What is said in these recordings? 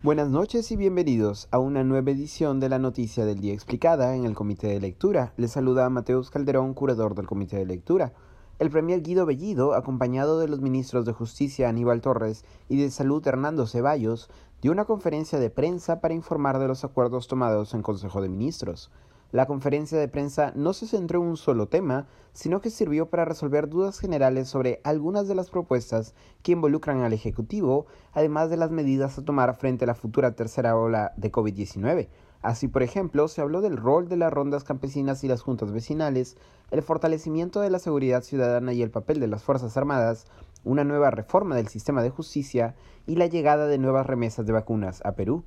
Buenas noches y bienvenidos a una nueva edición de la Noticia del Día Explicada en el Comité de Lectura. Les saluda a Mateus Calderón, curador del Comité de Lectura. El premier Guido Bellido, acompañado de los ministros de Justicia Aníbal Torres y de Salud Hernando Ceballos, dio una conferencia de prensa para informar de los acuerdos tomados en Consejo de Ministros. La conferencia de prensa no se centró en un solo tema, sino que sirvió para resolver dudas generales sobre algunas de las propuestas que involucran al Ejecutivo, además de las medidas a tomar frente a la futura tercera ola de COVID-19. Así, por ejemplo, se habló del rol de las rondas campesinas y las juntas vecinales, el fortalecimiento de la seguridad ciudadana y el papel de las Fuerzas Armadas, una nueva reforma del sistema de justicia y la llegada de nuevas remesas de vacunas a Perú.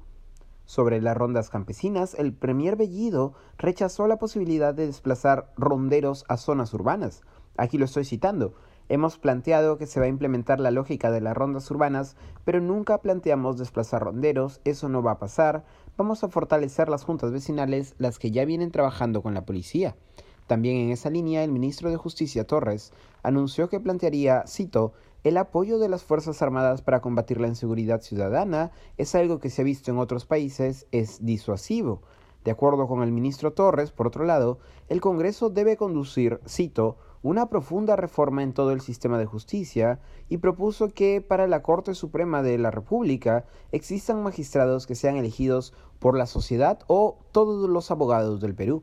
Sobre las rondas campesinas, el premier Bellido rechazó la posibilidad de desplazar ronderos a zonas urbanas. Aquí lo estoy citando. Hemos planteado que se va a implementar la lógica de las rondas urbanas, pero nunca planteamos desplazar ronderos, eso no va a pasar. Vamos a fortalecer las juntas vecinales, las que ya vienen trabajando con la policía. También en esa línea, el ministro de Justicia Torres anunció que plantearía, cito, el apoyo de las Fuerzas Armadas para combatir la inseguridad ciudadana es algo que se ha visto en otros países, es disuasivo. De acuerdo con el ministro Torres, por otro lado, el Congreso debe conducir, cito, una profunda reforma en todo el sistema de justicia y propuso que para la Corte Suprema de la República existan magistrados que sean elegidos por la sociedad o todos los abogados del Perú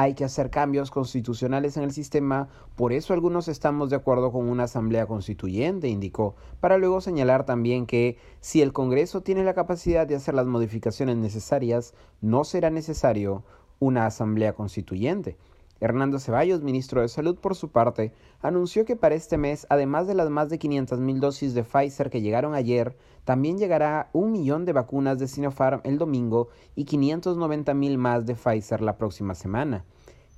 hay que hacer cambios constitucionales en el sistema, por eso algunos estamos de acuerdo con una asamblea constituyente, indicó, para luego señalar también que si el Congreso tiene la capacidad de hacer las modificaciones necesarias, no será necesario una asamblea constituyente. Hernando Ceballos, ministro de Salud, por su parte, anunció que para este mes, además de las más de 500.000 dosis de Pfizer que llegaron ayer, también llegará un millón de vacunas de Sinopharm el domingo y 590.000 más de Pfizer la próxima semana.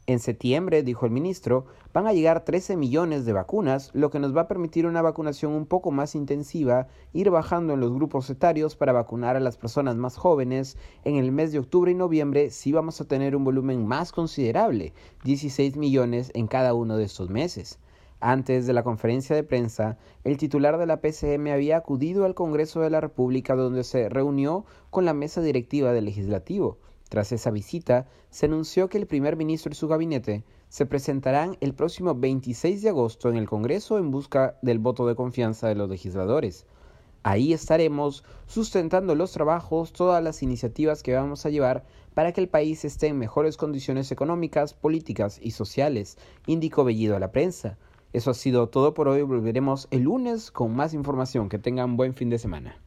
En septiembre, dijo el ministro, van a llegar 13 millones de vacunas, lo que nos va a permitir una vacunación un poco más intensiva, ir bajando en los grupos etarios para vacunar a las personas más jóvenes. En el mes de octubre y noviembre sí vamos a tener un volumen más considerable, 16 millones en cada uno de estos meses. Antes de la conferencia de prensa, el titular de la PCM había acudido al Congreso de la República donde se reunió con la mesa directiva del legislativo. Tras esa visita, se anunció que el primer ministro y su gabinete se presentarán el próximo 26 de agosto en el Congreso en busca del voto de confianza de los legisladores. Ahí estaremos sustentando los trabajos, todas las iniciativas que vamos a llevar para que el país esté en mejores condiciones económicas, políticas y sociales, indicó Bellido a la prensa. Eso ha sido todo por hoy. Volveremos el lunes con más información. Que tengan buen fin de semana.